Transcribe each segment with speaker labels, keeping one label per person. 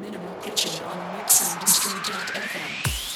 Speaker 1: Minimal Kitchen on
Speaker 2: Mix Industry.fm.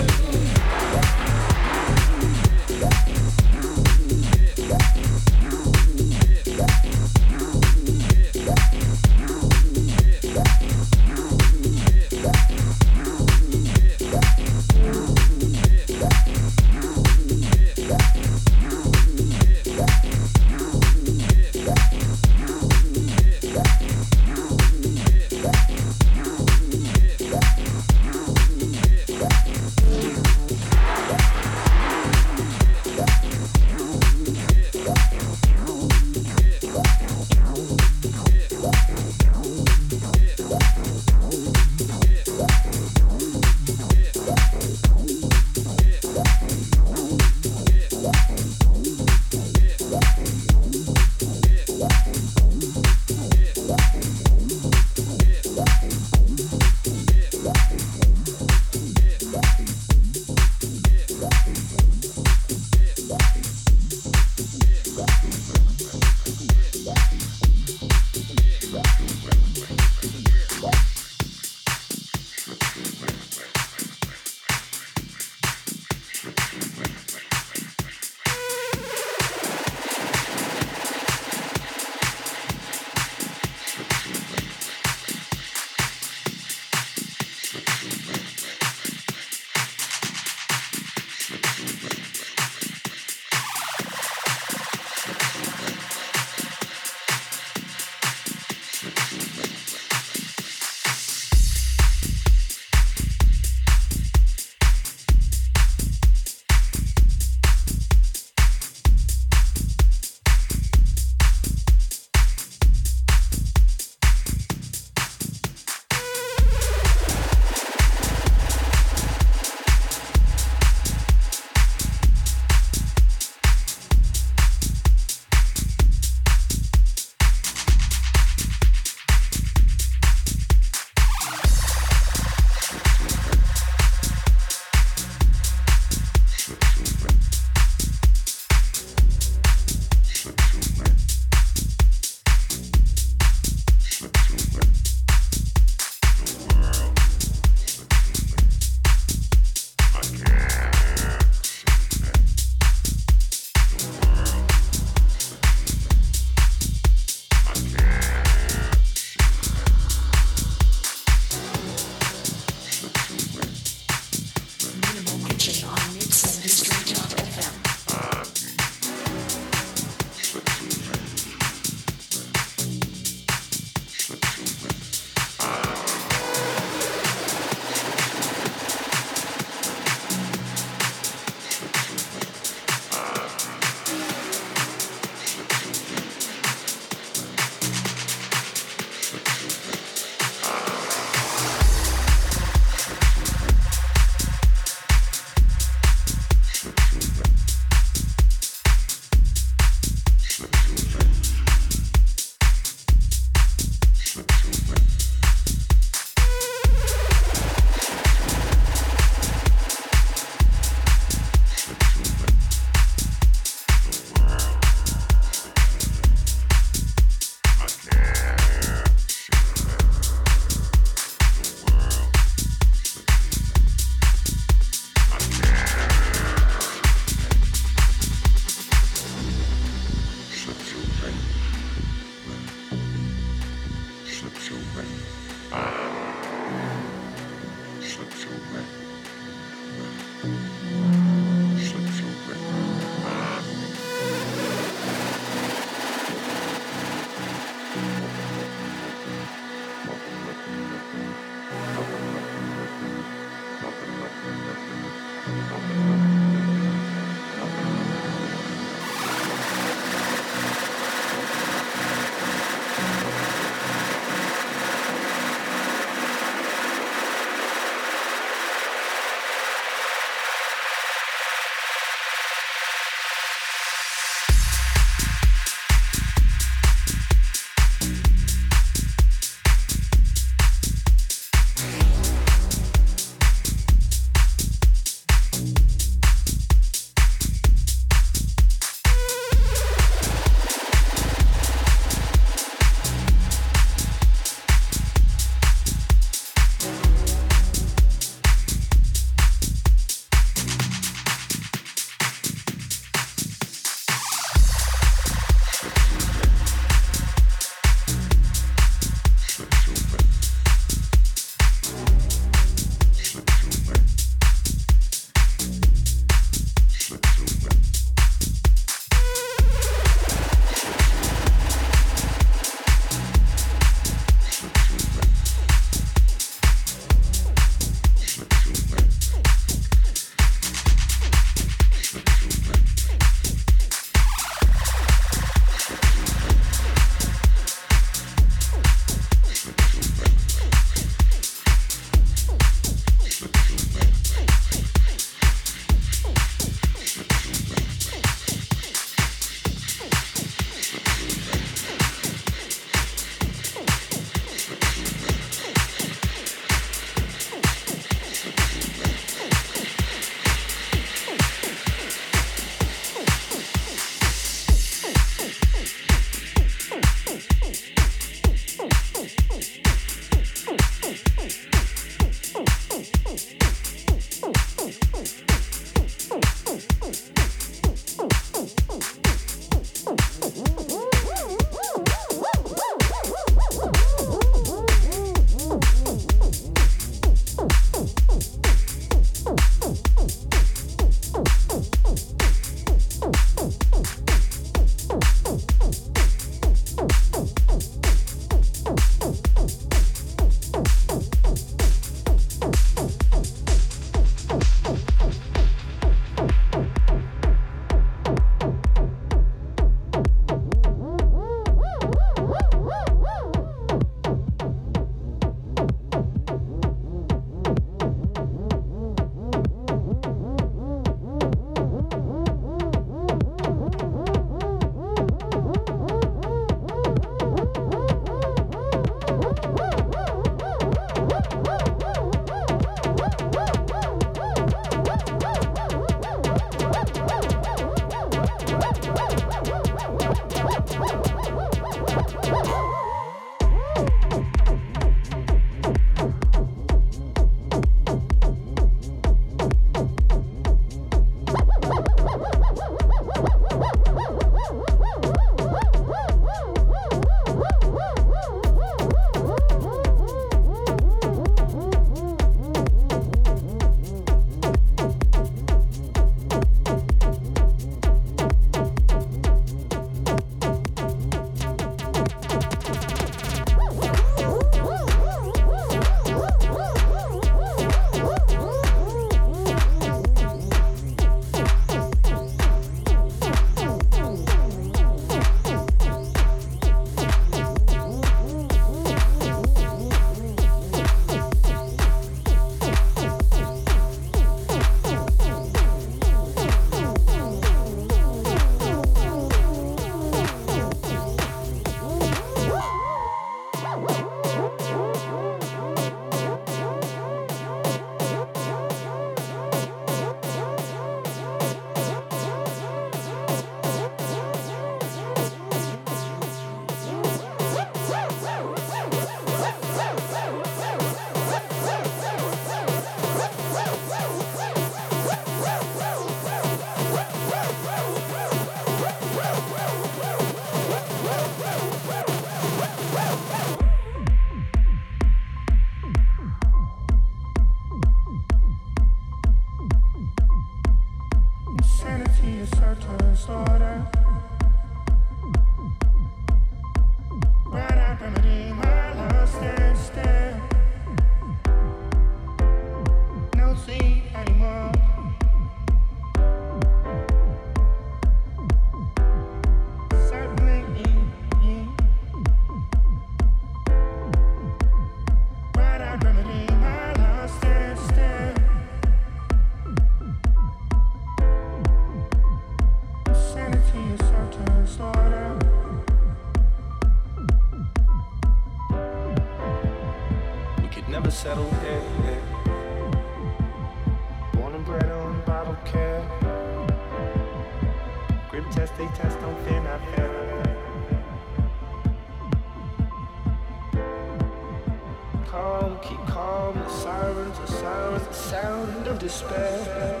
Speaker 2: sirens, the sirens, the sound of despair.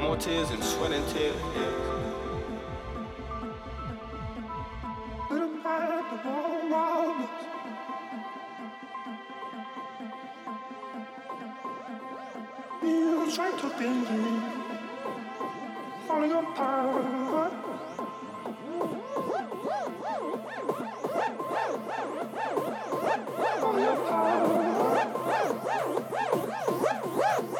Speaker 2: More tears and sweat and tears.
Speaker 3: I'm at the wrong wall. You try to think you falling apart. Falling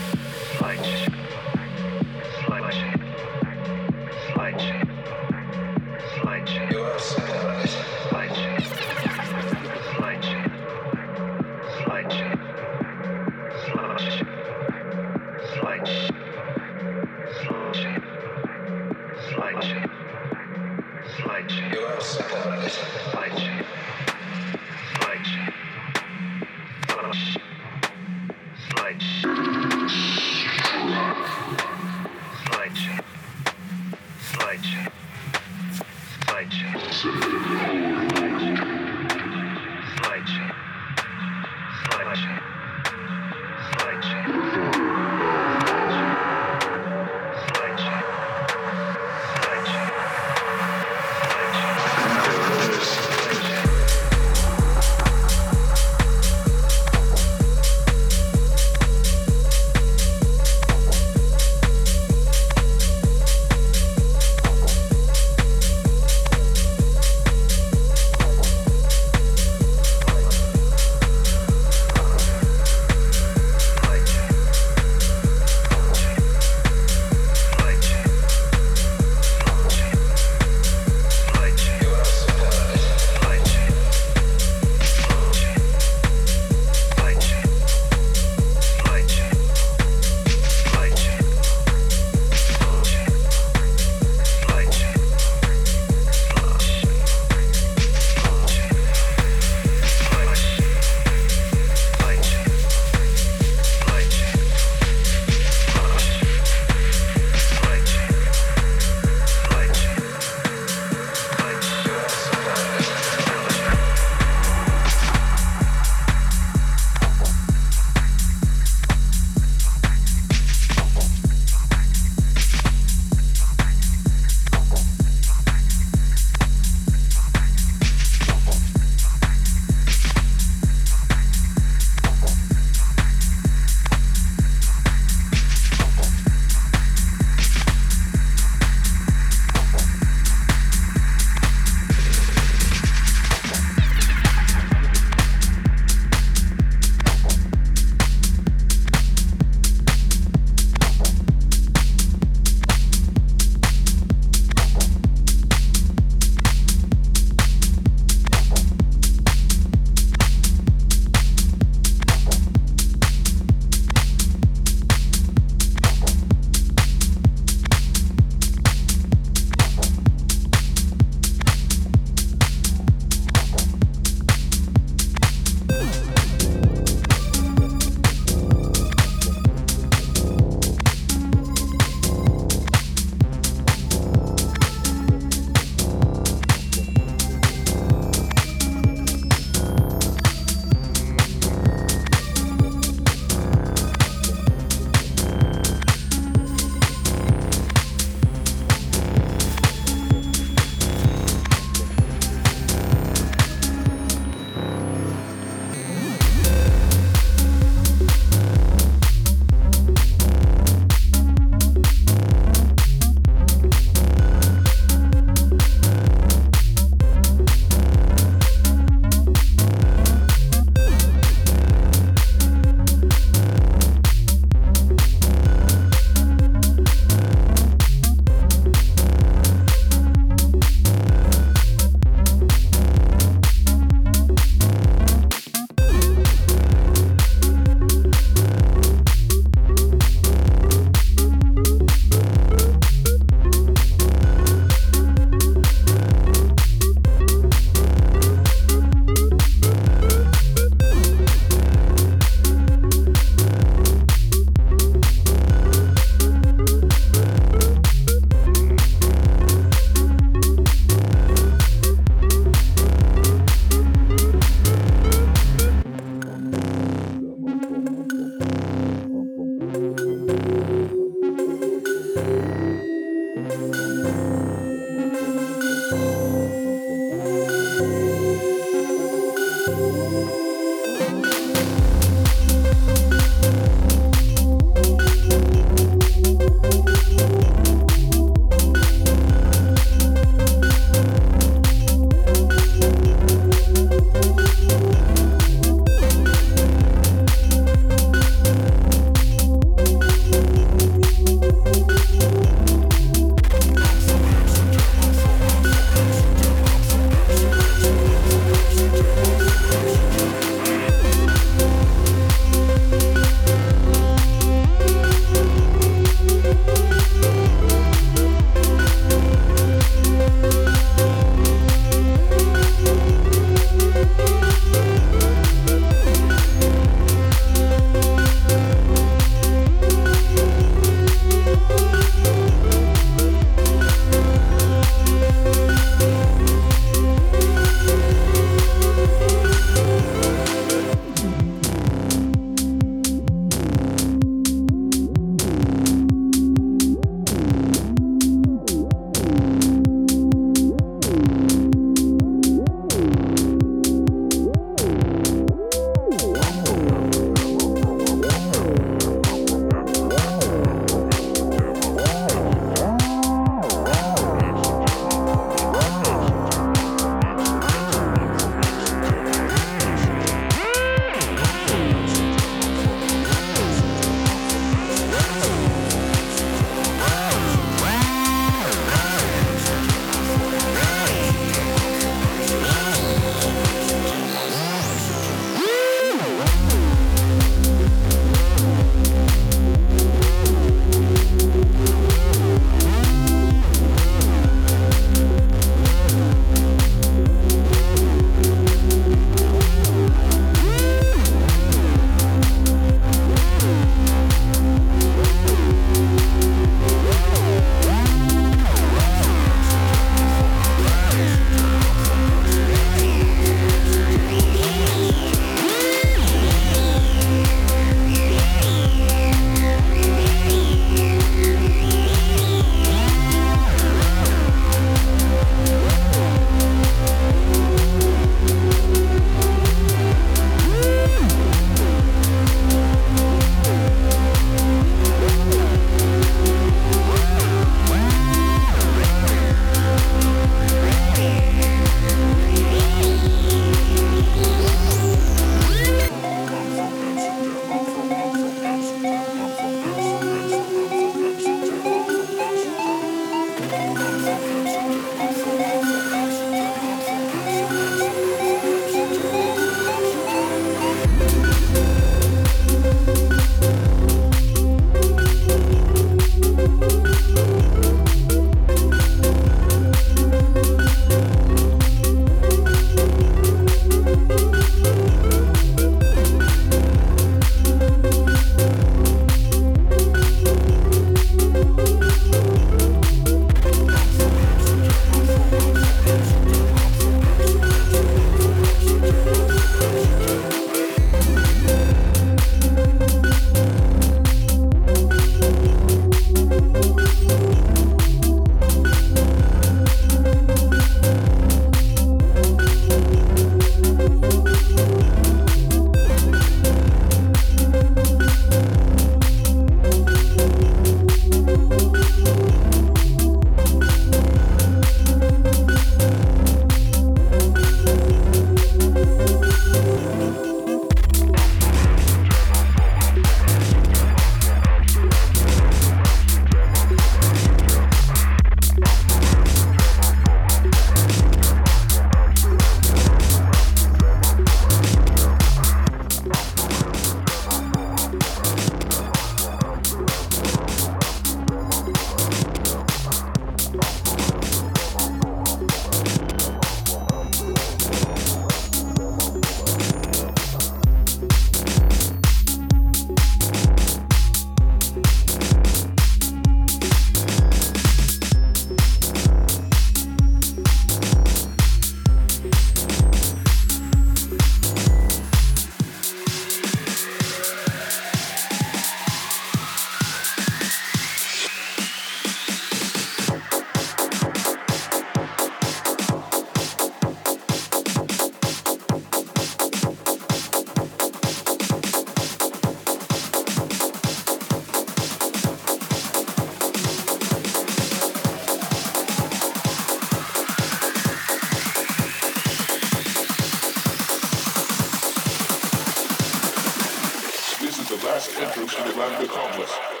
Speaker 4: last entrance to the land of commerce.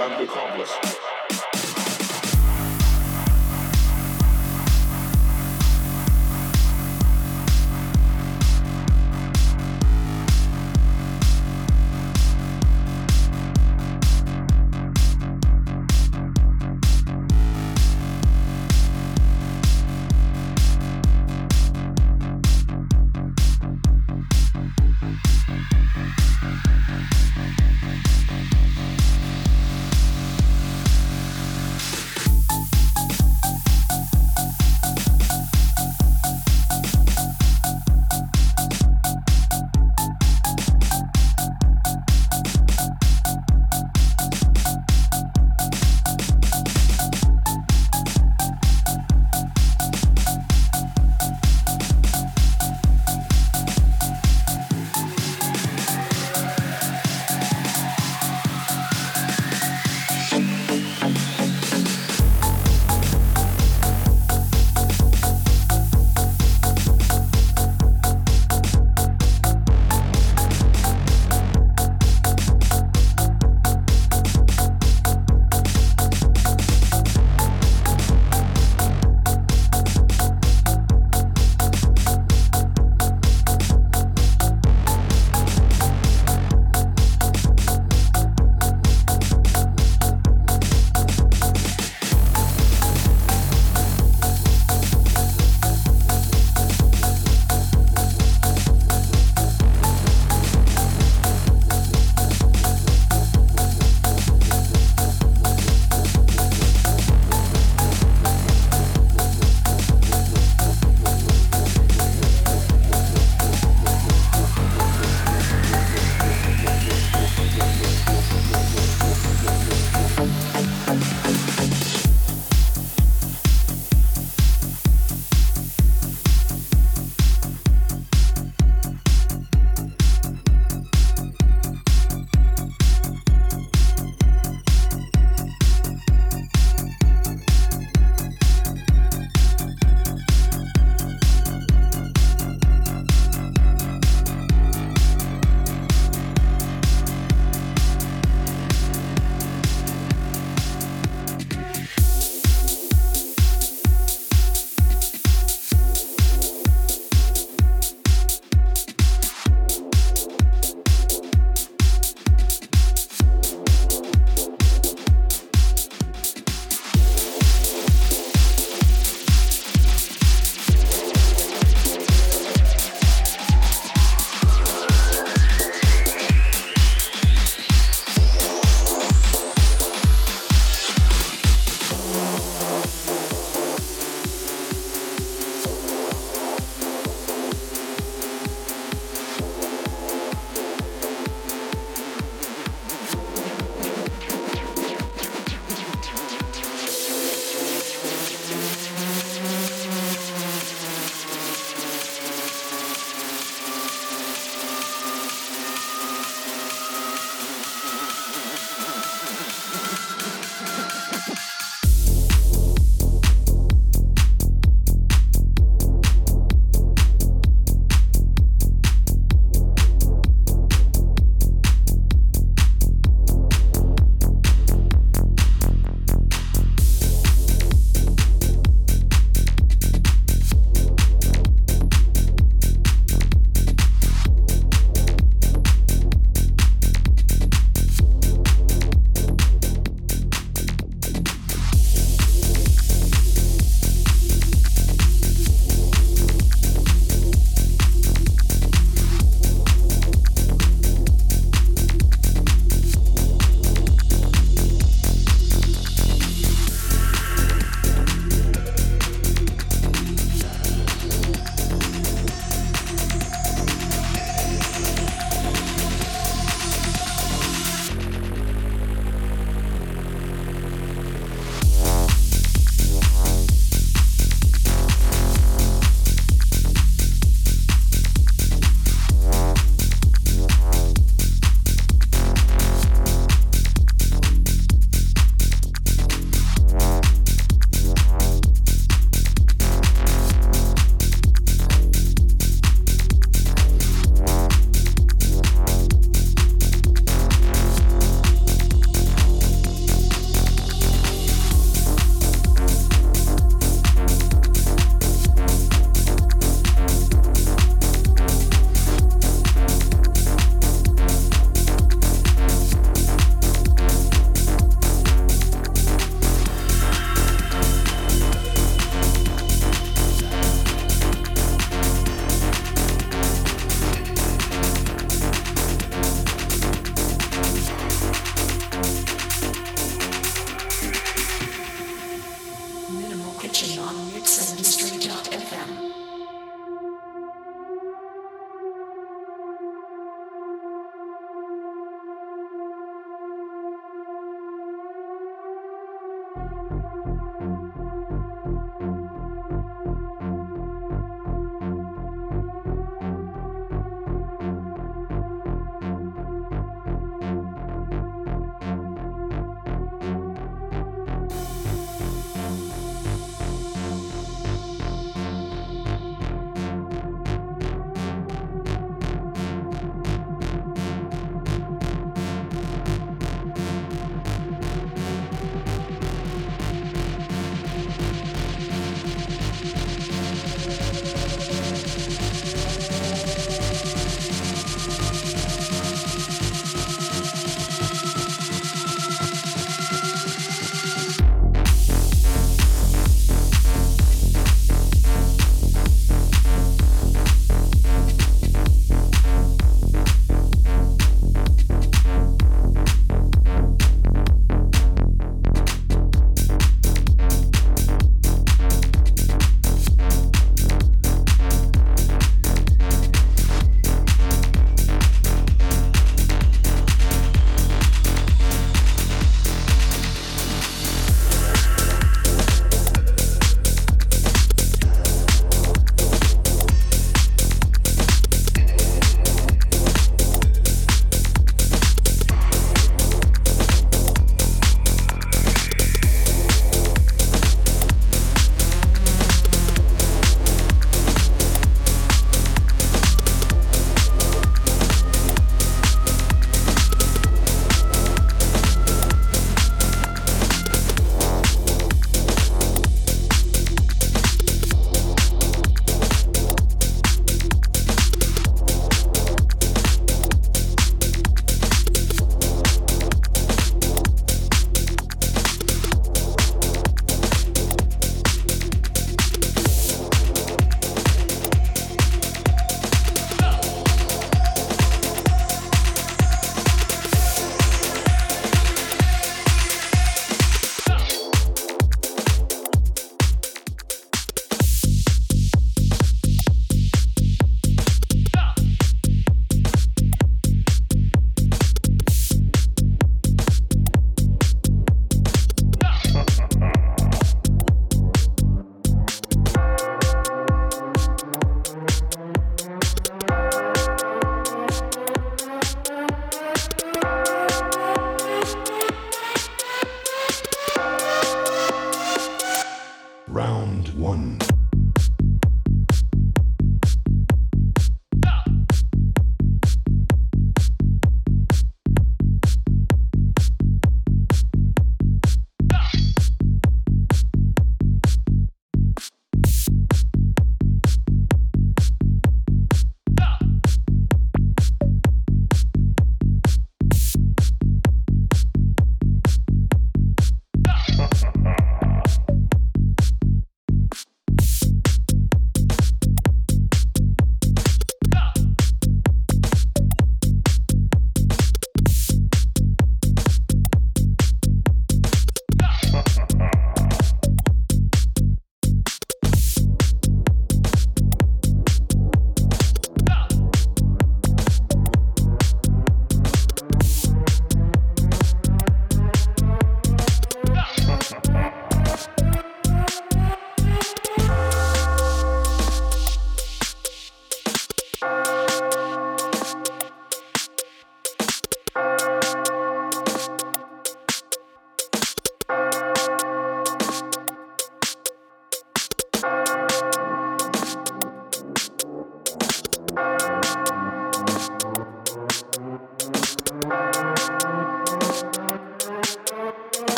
Speaker 4: Entrance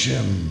Speaker 4: Finish